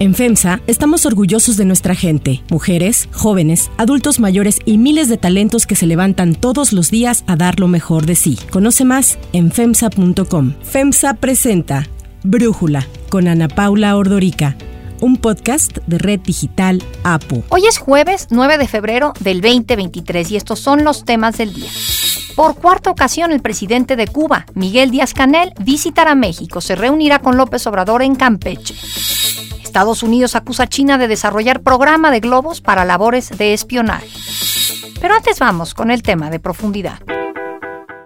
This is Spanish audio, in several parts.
En FEMSA estamos orgullosos de nuestra gente, mujeres, jóvenes, adultos mayores y miles de talentos que se levantan todos los días a dar lo mejor de sí. Conoce más en FEMSA.com. FEMSA presenta Brújula con Ana Paula Ordorica un podcast de Red Digital APU. Hoy es jueves 9 de febrero del 2023 y estos son los temas del día. Por cuarta ocasión, el presidente de Cuba, Miguel Díaz Canel, visitará México. Se reunirá con López Obrador en Campeche. Estados Unidos acusa a China de desarrollar programa de globos para labores de espionaje. Pero antes vamos con el tema de profundidad.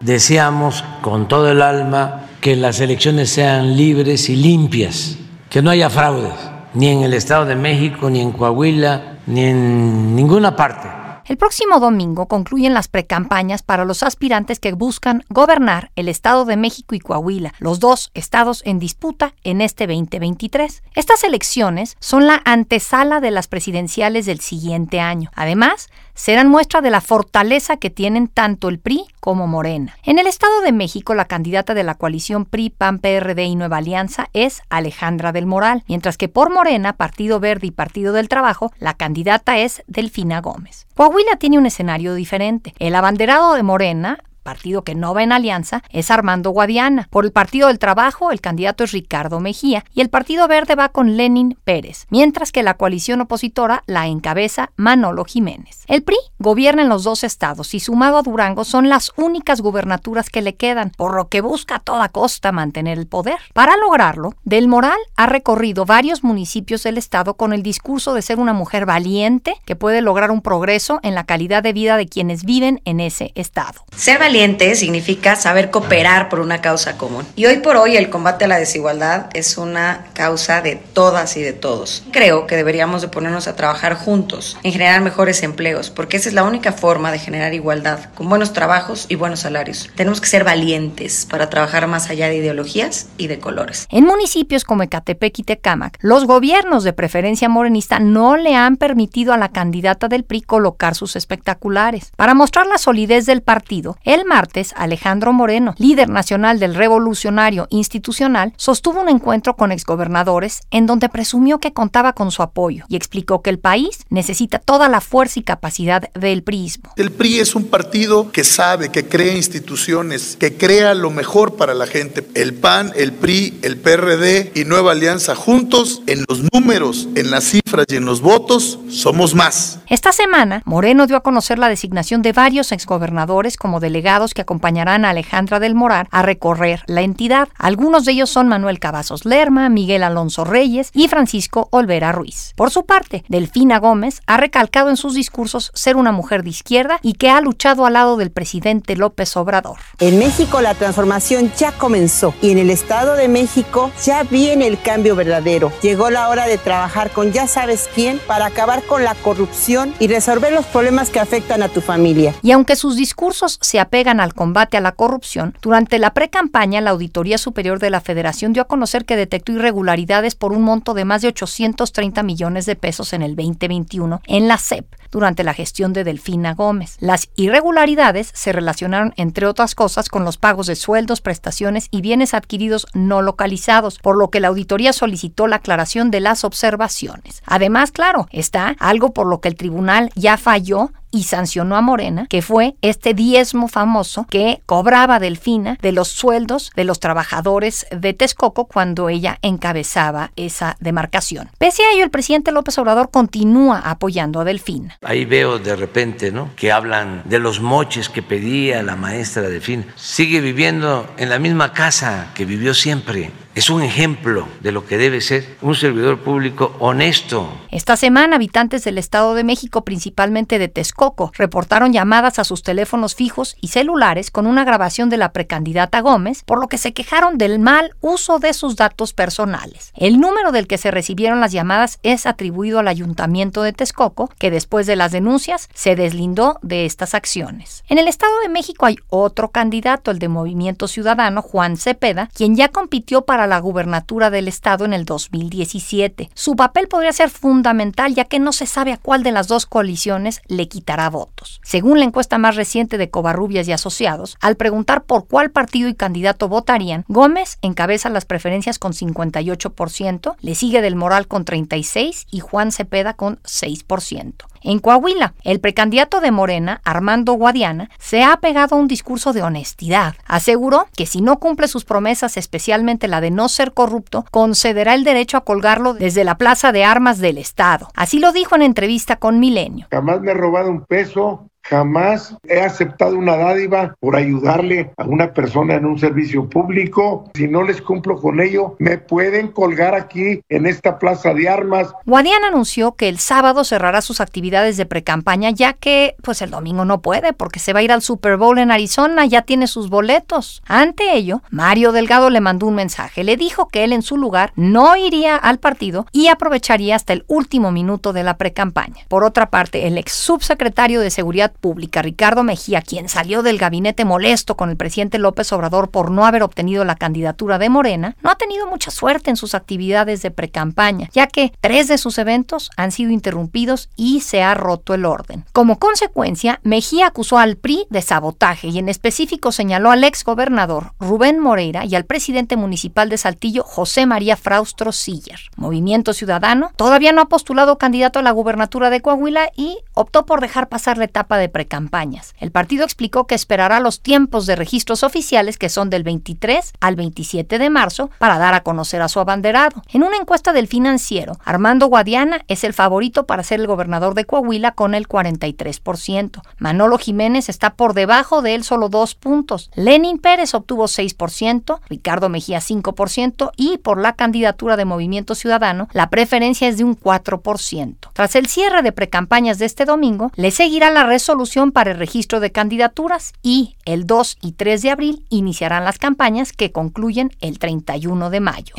Deseamos con todo el alma que las elecciones sean libres y limpias, que no haya fraudes, ni en el Estado de México, ni en Coahuila, ni en ninguna parte el próximo domingo concluyen las precampañas para los aspirantes que buscan gobernar el Estado de México y Coahuila, los dos estados en disputa en este 2023. Estas elecciones son la antesala de las presidenciales del siguiente año. Además, serán muestra de la fortaleza que tienen tanto el PRI como Morena. En el Estado de México, la candidata de la coalición PRI, PAN, PRD y Nueva Alianza es Alejandra del Moral, mientras que por Morena, Partido Verde y Partido del Trabajo, la candidata es Delfina Gómez. Coahuila tiene un escenario diferente. El abanderado de Morena, partido que no va en alianza, es Armando Guadiana. Por el Partido del Trabajo, el candidato es Ricardo Mejía y el Partido Verde va con Lenin Pérez, mientras que la coalición opositora la encabeza Manolo Jiménez. El PRI gobierna en los dos estados y sumado a Durango son las únicas gubernaturas que le quedan, por lo que busca a toda costa mantener el poder. Para lograrlo, Del Moral ha recorrido varios municipios del estado con el discurso de ser una mujer valiente que puede lograr un progreso en la calidad de vida de quienes viven en ese estado. Ser significa saber cooperar por una causa común. Y hoy por hoy el combate a la desigualdad es una causa de todas y de todos. Creo que deberíamos de ponernos a trabajar juntos en generar mejores empleos, porque esa es la única forma de generar igualdad, con buenos trabajos y buenos salarios. Tenemos que ser valientes para trabajar más allá de ideologías y de colores. En municipios como Ecatepec y Tecámac, los gobiernos de preferencia morenista no le han permitido a la candidata del PRI colocar sus espectaculares. Para mostrar la solidez del partido, el martes, Alejandro Moreno, líder nacional del Revolucionario Institucional, sostuvo un encuentro con exgobernadores en donde presumió que contaba con su apoyo y explicó que el país necesita toda la fuerza y capacidad del PRIismo. El PRI es un partido que sabe, que crea instituciones, que crea lo mejor para la gente. El PAN, el PRI, el PRD y Nueva Alianza juntos en los números, en las cifras y en los votos somos más. Esta semana, Moreno dio a conocer la designación de varios exgobernadores como delegados que acompañarán a Alejandra del Morar a recorrer la entidad. Algunos de ellos son Manuel Cavazos Lerma, Miguel Alonso Reyes y Francisco Olvera Ruiz. Por su parte, Delfina Gómez ha recalcado en sus discursos ser una mujer de izquierda y que ha luchado al lado del presidente López Obrador. En México la transformación ya comenzó y en el Estado de México ya viene el cambio verdadero. Llegó la hora de trabajar con ya sabes quién para acabar con la corrupción y resolver los problemas que afectan a tu familia. Y aunque sus discursos se apegan al combate a la corrupción, durante la pre-campaña la Auditoría Superior de la Federación dio a conocer que detectó irregularidades por un monto de más de 830 millones de pesos en el 2021 en la CEP durante la gestión de Delfina Gómez. Las irregularidades se relacionaron, entre otras cosas, con los pagos de sueldos, prestaciones y bienes adquiridos no localizados, por lo que la auditoría solicitó la aclaración de las observaciones. Además, claro, está algo por lo que el tribunal ya falló y sancionó a Morena, que fue este diezmo famoso que cobraba Delfina de los sueldos de los trabajadores de Texcoco cuando ella encabezaba esa demarcación. Pese a ello, el presidente López Obrador continúa apoyando a Delfina. Ahí veo de repente, ¿no? Que hablan de los moches que pedía la maestra Delfina. Sigue viviendo en la misma casa que vivió siempre es un ejemplo de lo que debe ser un servidor público honesto. Esta semana, habitantes del Estado de México, principalmente de Texcoco, reportaron llamadas a sus teléfonos fijos y celulares con una grabación de la precandidata Gómez, por lo que se quejaron del mal uso de sus datos personales. El número del que se recibieron las llamadas es atribuido al Ayuntamiento de Texcoco, que después de las denuncias se deslindó de estas acciones. En el Estado de México hay otro candidato, el de Movimiento Ciudadano, Juan Cepeda, quien ya compitió para la gubernatura del estado en el 2017. Su papel podría ser fundamental ya que no se sabe a cuál de las dos coaliciones le quitará votos. Según la encuesta más reciente de Covarrubias y Asociados, al preguntar por cuál partido y candidato votarían, Gómez encabeza las preferencias con 58%, le sigue Del Moral con 36% y Juan Cepeda con 6%. En Coahuila, el precandidato de Morena, Armando Guadiana, se ha pegado a un discurso de honestidad. Aseguró que si no cumple sus promesas, especialmente la de no ser corrupto, concederá el derecho a colgarlo desde la Plaza de Armas del Estado. Así lo dijo en entrevista con Milenio. Jamás me he robado un peso, Jamás he aceptado una dádiva por ayudarle a una persona en un servicio público. Si no les cumplo con ello, me pueden colgar aquí en esta plaza de armas. Guadiana anunció que el sábado cerrará sus actividades de precampaña ya que pues el domingo no puede porque se va a ir al Super Bowl en Arizona, ya tiene sus boletos. Ante ello, Mario Delgado le mandó un mensaje, le dijo que él en su lugar no iría al partido y aprovecharía hasta el último minuto de la precampaña. Por otra parte, el ex subsecretario de Seguridad Pública, Ricardo Mejía, quien salió del gabinete molesto con el presidente López Obrador por no haber obtenido la candidatura de Morena, no ha tenido mucha suerte en sus actividades de precampaña, ya que tres de sus eventos han sido interrumpidos y se ha roto el orden. Como consecuencia, Mejía acusó al PRI de sabotaje y en específico señaló al ex gobernador Rubén Moreira y al presidente municipal de Saltillo, José María Fraustro Siller. Movimiento Ciudadano todavía no ha postulado candidato a la gubernatura de Coahuila y optó por dejar pasar la etapa de precampañas. El partido explicó que esperará los tiempos de registros oficiales que son del 23 al 27 de marzo para dar a conocer a su abanderado. En una encuesta del financiero, Armando Guadiana es el favorito para ser el gobernador de Coahuila con el 43%. Manolo Jiménez está por debajo de él solo dos puntos. Lenin Pérez obtuvo 6%, Ricardo Mejía 5% y por la candidatura de Movimiento Ciudadano la preferencia es de un 4%. Tras el cierre de precampañas de este domingo, le seguirá la resolución solución para el registro de candidaturas y el 2 y 3 de abril iniciarán las campañas que concluyen el 31 de mayo.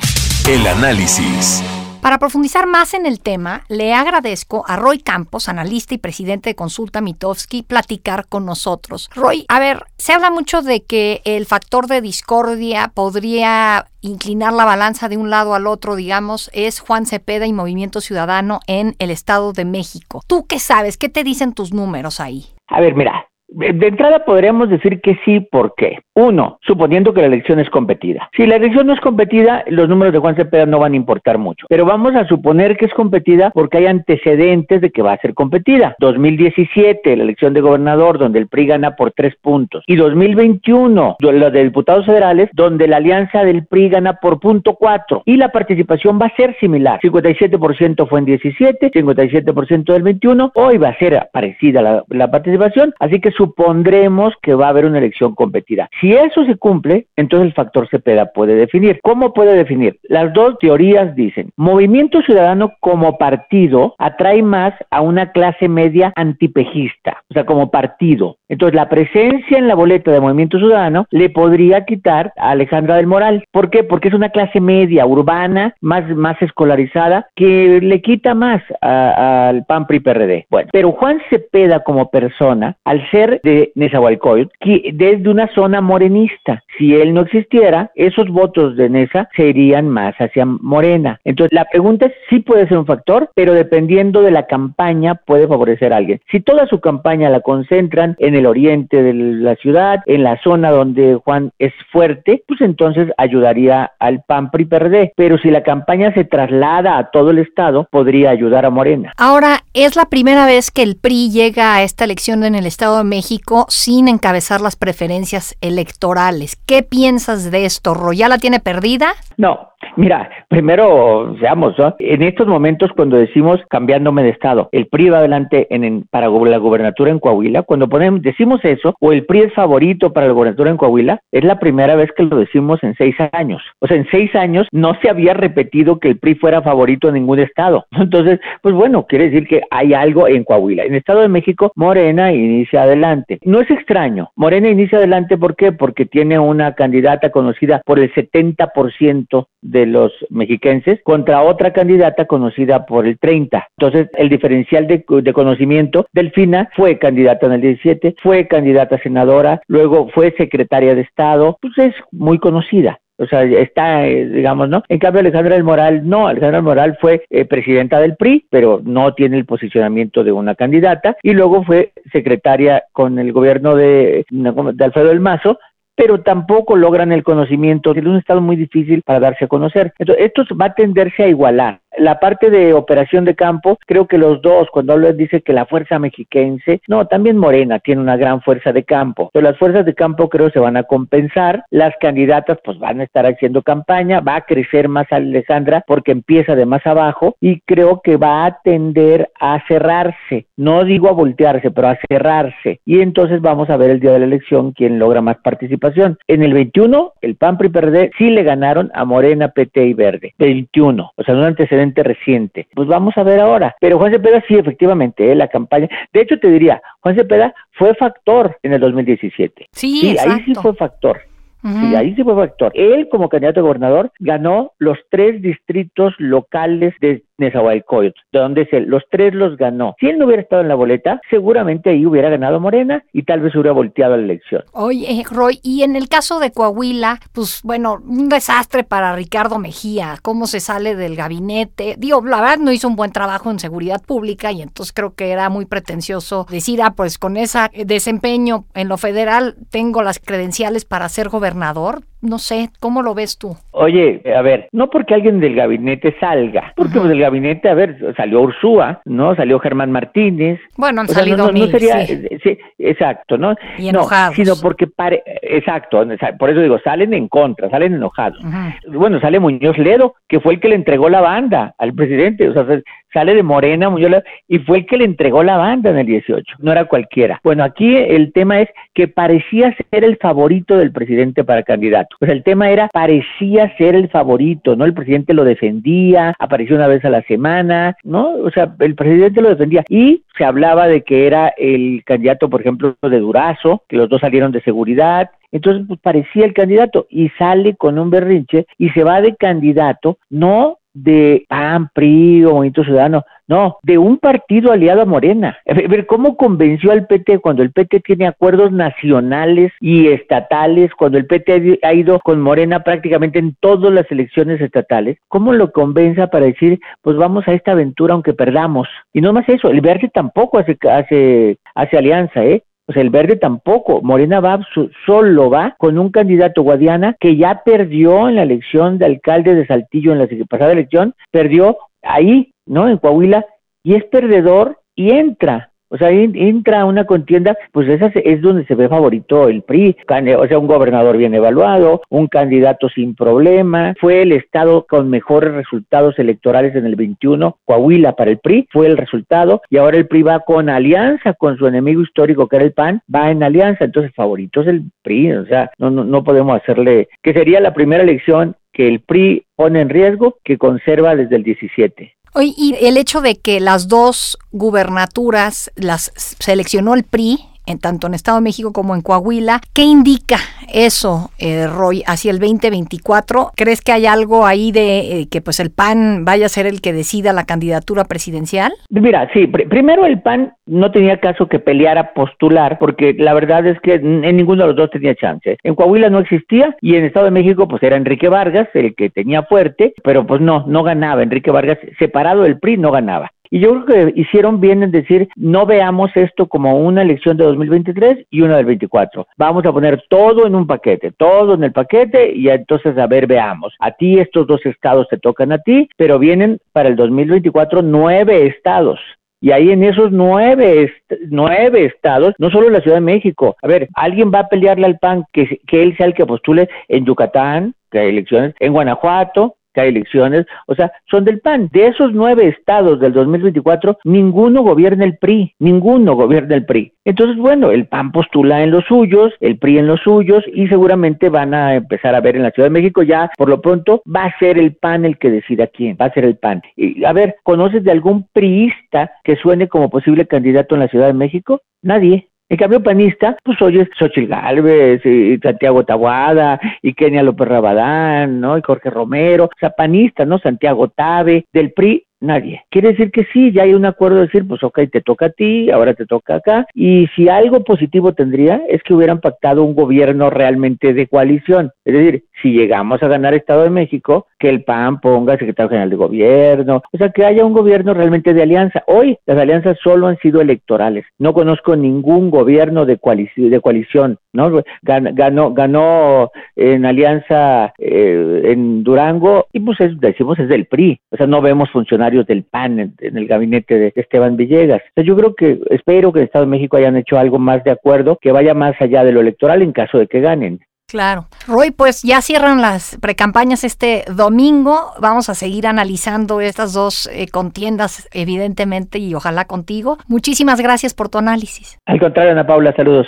El análisis. Para profundizar más en el tema, le agradezco a Roy Campos, analista y presidente de Consulta Mitofsky, platicar con nosotros. Roy, a ver, se habla mucho de que el factor de discordia podría inclinar la balanza de un lado al otro, digamos, es Juan Cepeda y Movimiento Ciudadano en el Estado de México. ¿Tú qué sabes? ¿Qué te dicen tus números ahí? A ver, mira, de entrada podríamos decir que sí, ¿por qué? Uno, suponiendo que la elección es competida. Si la elección no es competida, los números de Juan Cepeda no van a importar mucho. Pero vamos a suponer que es competida porque hay antecedentes de que va a ser competida. 2017, la elección de gobernador, donde el PRI gana por tres puntos. Y 2021, la de diputados federales, donde la alianza del PRI gana por punto cuatro. Y la participación va a ser similar. 57% fue en 17, 57% del 21. Hoy va a ser parecida la, la participación. Así que supondremos que va a haber una elección competida. Si eso se cumple, entonces el factor Cepeda puede definir. ¿Cómo puede definir? Las dos teorías dicen, Movimiento Ciudadano como partido atrae más a una clase media antipejista, o sea, como partido. Entonces, la presencia en la boleta de Movimiento Ciudadano le podría quitar a Alejandra del Moral. ¿Por qué? Porque es una clase media, urbana, más, más escolarizada, que le quita más al PAN PRI PRD. Bueno, pero Juan Cepeda como persona, al ser de Nezahualcóyotl desde una zona morenista. Si él no existiera, esos votos de Nesa se irían más hacia Morena. Entonces, la pregunta es si puede ser un factor, pero dependiendo de la campaña puede favorecer a alguien. Si toda su campaña la concentran en el oriente de la ciudad, en la zona donde Juan es fuerte, pues entonces ayudaría al PAN PRI PRD. Pero si la campaña se traslada a todo el estado, podría ayudar a Morena. Ahora, es la primera vez que el PRI llega a esta elección en el estado de México sin encabezar las preferencias electorales. ¿Qué piensas de esto? ¿Royal la tiene perdida? No, Mira, primero, seamos, en estos momentos cuando decimos cambiándome de estado, el PRI va adelante en, para la gubernatura en Coahuila, cuando ponemos, decimos eso, o el PRI es favorito para la gubernatura en Coahuila, es la primera vez que lo decimos en seis años. O sea, en seis años no se había repetido que el PRI fuera favorito en ningún estado. Entonces, pues bueno, quiere decir que hay algo en Coahuila. En el Estado de México, Morena inicia adelante. No es extraño, Morena inicia adelante, ¿por qué? Porque tiene una candidata conocida por el 70% de de los mexiquenses contra otra candidata conocida por el 30. Entonces, el diferencial de, de conocimiento, Delfina fue candidata en el 17, fue candidata senadora, luego fue secretaria de Estado, pues es muy conocida. O sea, está, eh, digamos, ¿no? En cambio, Alejandra del Moral, no, Alejandra del Moral fue eh, presidenta del PRI, pero no tiene el posicionamiento de una candidata, y luego fue secretaria con el gobierno de, de Alfredo del Mazo, pero tampoco logran el conocimiento. Es un estado muy difícil para darse a conocer. Entonces, esto va a tenderse a igualar. La parte de operación de campo, creo que los dos, cuando hablo dice que la fuerza mexiquense, no, también Morena tiene una gran fuerza de campo, pero las fuerzas de campo creo se van a compensar, las candidatas pues van a estar haciendo campaña, va a crecer más Alessandra porque empieza de más abajo y creo que va a tender a cerrarse, no digo a voltearse, pero a cerrarse y entonces vamos a ver el día de la elección quién logra más participación. En el 21, el PAN PRI PRD sí le ganaron a Morena, PT y Verde, 21, o sea, un antecedente reciente. Pues vamos a ver ahora. Pero Juan Cepeda sí, efectivamente, ¿eh? la campaña. De hecho, te diría, Juan Cepeda fue factor en el 2017. Sí, sí ahí sí fue factor. Sí, ahí sí fue factor. Él, como candidato a gobernador, ganó los tres distritos locales de Nezahualcóyotl, de donde él. Los tres los ganó. Si él no hubiera estado en la boleta, seguramente ahí hubiera ganado Morena y tal vez hubiera volteado la elección. Oye, Roy, y en el caso de Coahuila, pues bueno, un desastre para Ricardo Mejía, cómo se sale del gabinete. Digo, la verdad no hizo un buen trabajo en seguridad pública y entonces creo que era muy pretencioso decir, ah, pues con ese desempeño en lo federal tengo las credenciales para ser gobernador no sé, ¿cómo lo ves tú? Oye, a ver, no porque alguien del gabinete salga, porque del gabinete, a ver, salió Ursúa, ¿no? Salió Germán Martínez. Bueno, han salido no, sería, sí. exacto, ¿no? Y enojados. sino porque, pare, exacto, por eso digo, salen en contra, salen enojados. Bueno, sale Muñoz Ledo, que fue el que le entregó la banda al presidente, o sea, sale de Morena, Muñoz Ledo, y fue el que le entregó la banda en el 18, no era cualquiera. Bueno, aquí el tema es que parecía ser el favorito del presidente para candidato. Pues el tema era, parecía ser el favorito, ¿no? El presidente lo defendía, apareció una vez a la semana, ¿no? O sea, el presidente lo defendía. Y se hablaba de que era el candidato, por ejemplo, de Durazo, que los dos salieron de seguridad, entonces, pues parecía el candidato y sale con un berrinche y se va de candidato, no de PAN, PRI o Movimiento Ciudadano, no, de un partido aliado a Morena. A ver, ¿cómo convenció al PT cuando el PT tiene acuerdos nacionales y estatales, cuando el PT ha ido con Morena prácticamente en todas las elecciones estatales? ¿Cómo lo convenza para decir, pues vamos a esta aventura aunque perdamos? Y no más eso, el verde tampoco hace, hace, hace alianza, ¿eh? Sea, el verde tampoco. Morena va, solo va con un candidato Guadiana que ya perdió en la elección de alcalde de Saltillo en la pasada elección, perdió ahí, ¿no? En Coahuila, y es perdedor y entra. O sea, entra una contienda, pues esa es donde se ve favorito el PRI, o sea, un gobernador bien evaluado, un candidato sin problema, fue el estado con mejores resultados electorales en el 21, Coahuila para el PRI, fue el resultado, y ahora el PRI va con alianza con su enemigo histórico que era el PAN, va en alianza, entonces favorito es el PRI, o sea, no, no, no podemos hacerle, que sería la primera elección que el PRI pone en riesgo, que conserva desde el 17. Oye, y el hecho de que las dos gubernaturas las seleccionó el PRI en tanto en Estado de México como en Coahuila. ¿Qué indica eso, eh, Roy, hacia el 2024? ¿Crees que hay algo ahí de eh, que pues el PAN vaya a ser el que decida la candidatura presidencial? Mira, sí, primero el PAN no tenía caso que peleara postular, porque la verdad es que en ninguno de los dos tenía chance. En Coahuila no existía y en Estado de México pues era Enrique Vargas el que tenía fuerte, pero pues no, no ganaba. Enrique Vargas separado del PRI no ganaba. Y yo creo que hicieron bien en decir, no veamos esto como una elección de 2023 y una del 24. Vamos a poner todo en un paquete, todo en el paquete y entonces a ver, veamos. A ti estos dos estados te tocan a ti, pero vienen para el 2024 nueve estados. Y ahí en esos nueve, nueve estados, no solo la Ciudad de México, a ver, alguien va a pelearle al PAN que, que él sea el que postule en Yucatán, que hay elecciones, en Guanajuato, que hay elecciones, o sea, son del PAN. De esos nueve estados del 2024, ninguno gobierna el PRI, ninguno gobierna el PRI. Entonces, bueno, el PAN postula en los suyos, el PRI en los suyos, y seguramente van a empezar a ver en la Ciudad de México ya, por lo pronto, va a ser el PAN el que decida quién, va a ser el PAN. Y, a ver, ¿conoces de algún priista que suene como posible candidato en la Ciudad de México? Nadie. En cambio, panista, pues oyes Xochitl Galvez, y Santiago Tabuada, y Kenia López Rabadán, ¿no? Y Jorge Romero, o sea, panista, ¿no? Santiago Tabe, del PRI, Nadie. Quiere decir que sí, ya hay un acuerdo de decir, pues ok, te toca a ti, ahora te toca acá. Y si algo positivo tendría es que hubieran pactado un gobierno realmente de coalición. Es decir, si llegamos a ganar Estado de México, que el PAN ponga secretario general de gobierno, o sea, que haya un gobierno realmente de alianza. Hoy las alianzas solo han sido electorales. No conozco ningún gobierno de coalición, de coalición ¿no? Ganó, ganó en alianza eh, en Durango y pues decimos es del PRI. O sea, no vemos funcionarios del PAN en, el gabinete de Esteban Villegas. Yo creo que, espero que el Estado de México hayan hecho algo más de acuerdo, que vaya más allá de lo electoral en caso de que ganen. Claro. Roy, pues ya cierran las precampañas este domingo. Vamos a seguir analizando estas dos eh, contiendas, evidentemente, y ojalá contigo. Muchísimas gracias por tu análisis. Al contrario, Ana Paula, saludos.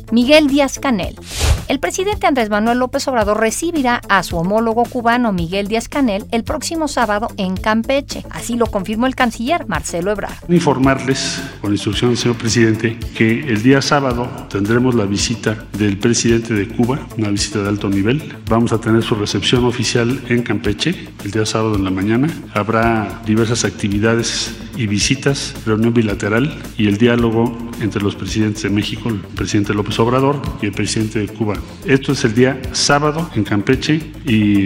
Miguel Díaz Canel el presidente Andrés Manuel López Obrador recibirá a su homólogo cubano Miguel Díaz Canel el próximo sábado en Campeche. Así lo confirmó el canciller Marcelo Ebrard. Informarles, con instrucción señor presidente, que el día sábado tendremos la visita del presidente de Cuba, una visita de alto nivel. Vamos a tener su recepción oficial en Campeche el día sábado en la mañana. Habrá diversas actividades y visitas, reunión bilateral y el diálogo entre los presidentes de México, el presidente López Obrador y el presidente de Cuba. Esto es el día sábado en Campeche y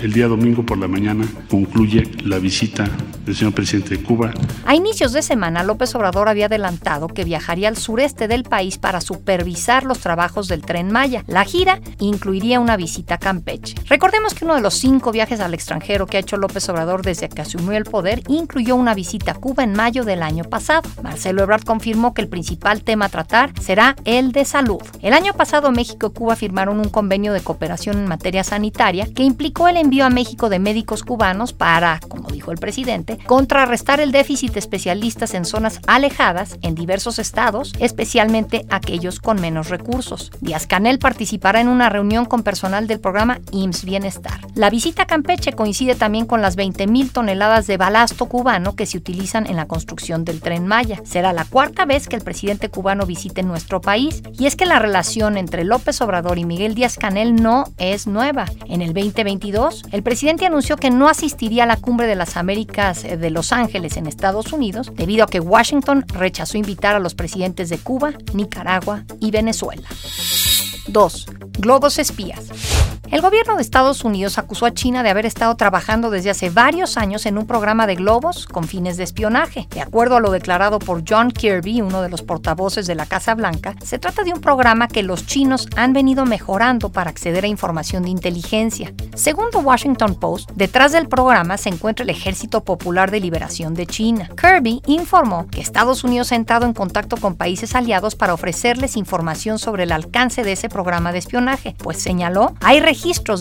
el día domingo por la mañana concluye la visita del señor presidente de Cuba. A inicios de semana, López Obrador había adelantado que viajaría al sureste del país para supervisar los trabajos del tren Maya. La gira incluiría una visita a Campeche. Recordemos que uno de los cinco viajes al extranjero que ha hecho López Obrador desde que asumió el poder incluyó una visita a Cuba en mayo del año pasado. Marcelo Ebrard confirmó que el principal tema a tratar será el de salud. El año pasado México y Cuba firmaron un convenio de cooperación en materia sanitaria que implicó el envío a México de médicos cubanos para, como dijo el presidente, contrarrestar el déficit de especialistas en zonas alejadas en diversos estados, especialmente aquellos con menos recursos. Díaz Canel participará en una reunión con personal del programa IMSS Bienestar. La visita a Campeche coincide también con las 20.000 toneladas de balasto cubano que se utilizan en la construcción del tren Maya. Será la cuarta vez que el presidente cubano visite nuestro país y es que la relación entre López Obrador y Miguel Díaz Canel no es nueva. En el 2022, el presidente anunció que no asistiría a la cumbre de las Américas de Los Ángeles en Estados Unidos debido a que Washington rechazó invitar a los presidentes de Cuba, Nicaragua y Venezuela. 2. Globos espías. El gobierno de Estados Unidos acusó a China de haber estado trabajando desde hace varios años en un programa de globos con fines de espionaje. De acuerdo a lo declarado por John Kirby, uno de los portavoces de la Casa Blanca, se trata de un programa que los chinos han venido mejorando para acceder a información de inteligencia. Según The Washington Post, detrás del programa se encuentra el Ejército Popular de Liberación de China. Kirby informó que Estados Unidos ha entrado en contacto con países aliados para ofrecerles información sobre el alcance de ese programa de espionaje, pues señaló, hay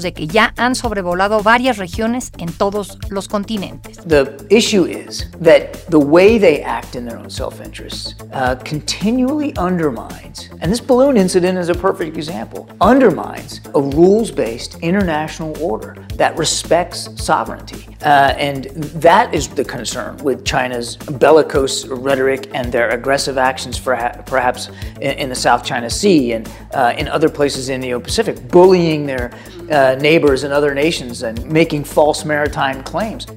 de que ya han sobrevolado varias regiones en todos los continentes. The issue is that the way they act in their own self-interest uh, continually undermines, and this balloon incident is a perfect example, undermines a rules-based international order that respects sovereignty. Uh, and that is the concern with China's bellicose rhetoric and their aggressive actions, for perhaps in, in the South China Sea and uh, in other places in the Indo-Pacific, bullying their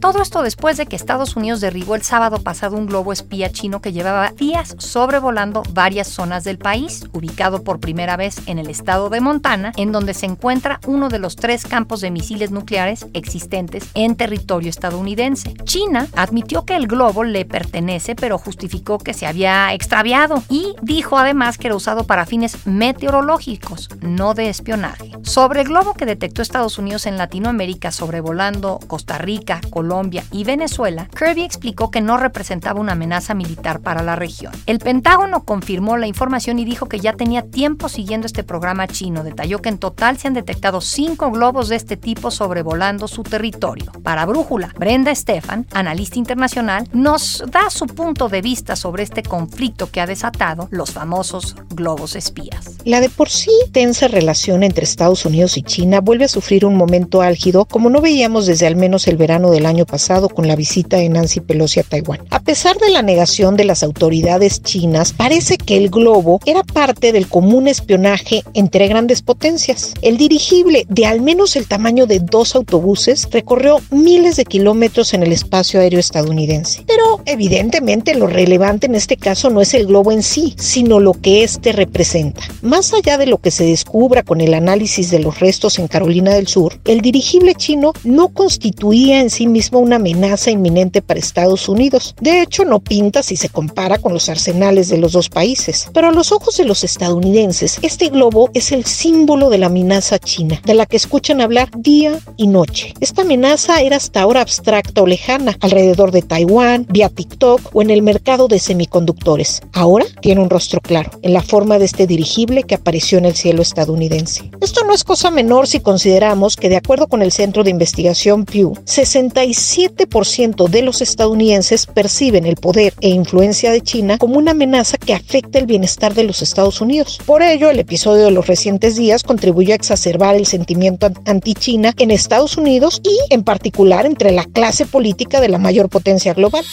Todo esto después de que Estados Unidos derribó el sábado pasado un globo espía chino que llevaba días sobrevolando varias zonas del país, ubicado por primera vez en el estado de Montana, en donde se encuentra uno de los tres campos de misiles nucleares existentes en territorio estadounidense. China admitió que el globo le pertenece, pero justificó que se había extraviado y dijo además que era usado para fines meteorológicos. no de espionaje. Sobre el globo que detectó Estados Unidos en Latinoamérica sobrevolando Costa Rica, Colombia y Venezuela, Kirby explicó que no representaba una amenaza militar para la región. El Pentágono confirmó la información y dijo que ya tenía tiempo siguiendo este programa chino. Detalló que en total se han detectado cinco globos de este tipo sobrevolando su territorio. Para Brújula, Brenda Stefan, analista internacional, nos da su punto de vista sobre este conflicto que ha desatado los famosos globos espías. La de por sí tensa relación entre Estados Unidos y China vuelve a sufrir un momento álgido como no veíamos desde al menos el verano del año pasado con la visita de Nancy Pelosi a Taiwán. A pesar de la negación de las autoridades chinas, parece que el globo era parte del común espionaje entre grandes potencias. El dirigible, de al menos el tamaño de dos autobuses, recorrió miles de kilómetros en el espacio aéreo estadounidense. Pero evidentemente lo relevante en este caso no es el globo en sí, sino lo que éste representa. Más allá de lo que se descubra con el análisis de los restos en Carolina del Sur, el dirigible chino no constituía en sí mismo una amenaza inminente para Estados Unidos. De hecho, no pinta si se compara con los arsenales de los dos países. Pero a los ojos de los estadounidenses, este globo es el símbolo de la amenaza china, de la que escuchan hablar día y noche. Esta amenaza era hasta ahora abstracta o lejana, alrededor de Taiwán, vía TikTok o en el mercado de semiconductores. Ahora tiene un rostro claro, en la forma de este dirigible que apareció en el cielo estadounidense. Esto no es cosa menor si consideramos que de acuerdo con el Centro de Investigación Pew, 67% de los estadounidenses perciben el poder e influencia de China como una amenaza que afecta el bienestar de los Estados Unidos. Por ello, el episodio de los recientes días contribuyó a exacerbar el sentimiento anti-China en Estados Unidos y en particular entre la clase política de la mayor potencia global.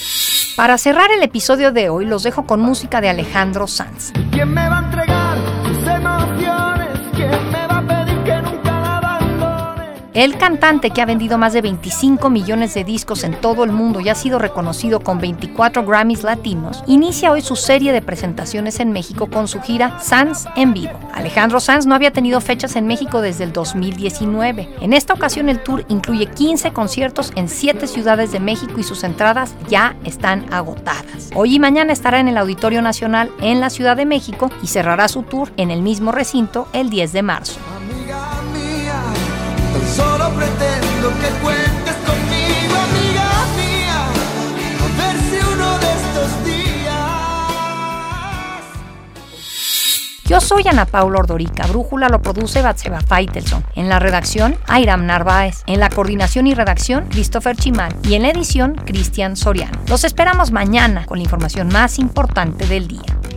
Para cerrar el episodio de hoy, los dejo con música de Alejandro Sanz. ¿Quién me va a entregar sus emociones? ¿Quién me El cantante que ha vendido más de 25 millones de discos en todo el mundo y ha sido reconocido con 24 Grammys latinos, inicia hoy su serie de presentaciones en México con su gira Sanz en vivo. Alejandro Sanz no había tenido fechas en México desde el 2019. En esta ocasión el tour incluye 15 conciertos en 7 ciudades de México y sus entradas ya están agotadas. Hoy y mañana estará en el Auditorio Nacional en la Ciudad de México y cerrará su tour en el mismo recinto el 10 de marzo. Pretendo que cuentes conmigo, amiga mía. Uno de estos días. Yo soy Ana Paula Ordorica. Brújula lo produce Batseba Faitelson. En la redacción, Airam Narváez. En la coordinación y redacción, Christopher Chimal. Y en la edición, Cristian Soriano. Los esperamos mañana con la información más importante del día.